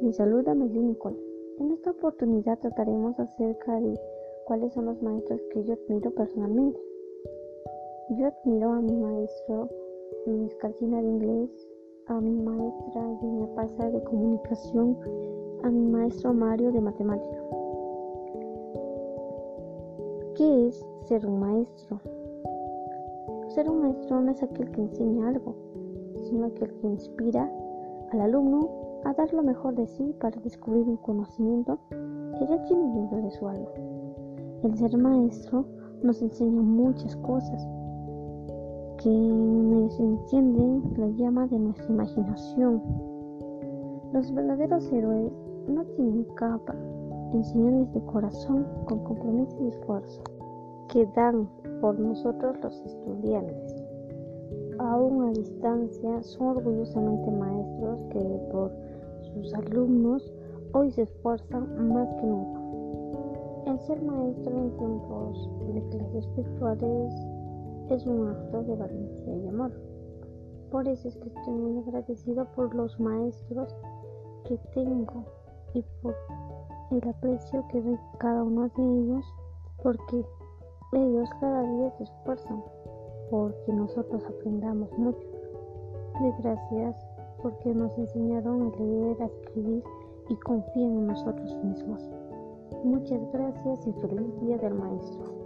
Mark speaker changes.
Speaker 1: Les saluda Melly Nicole. En esta oportunidad trataremos acerca de cuáles son los maestros que yo admiro personalmente. Yo admiro a mi maestro Luis Calcina de inglés, a mi maestra Genia Pasa de comunicación, a mi maestro Mario de matemática. ¿Qué es ser un maestro? Ser un maestro no es aquel que enseña algo, sino aquel que inspira al alumno a dar lo mejor de sí para descubrir un conocimiento que ya tiene dentro de su alma. El ser maestro nos enseña muchas cosas que nos encienden la llama de nuestra imaginación. Los verdaderos héroes no tienen capa, enseñan desde corazón con compromiso y esfuerzo que dan por nosotros los estudiantes. Aún a distancia son orgullosamente maestros que por sus alumnos hoy se esfuerzan más que nunca. El ser maestro en tiempos de clases virtuales es un acto de valentía y amor. Por eso es que estoy muy agradecido por los maestros que tengo y por el aprecio que doy cada uno de ellos porque ellos cada día se esfuerzan porque nosotros aprendamos mucho. De gracias porque nos enseñaron a leer, a escribir y confían en nosotros mismos. Muchas gracias y feliz día del maestro.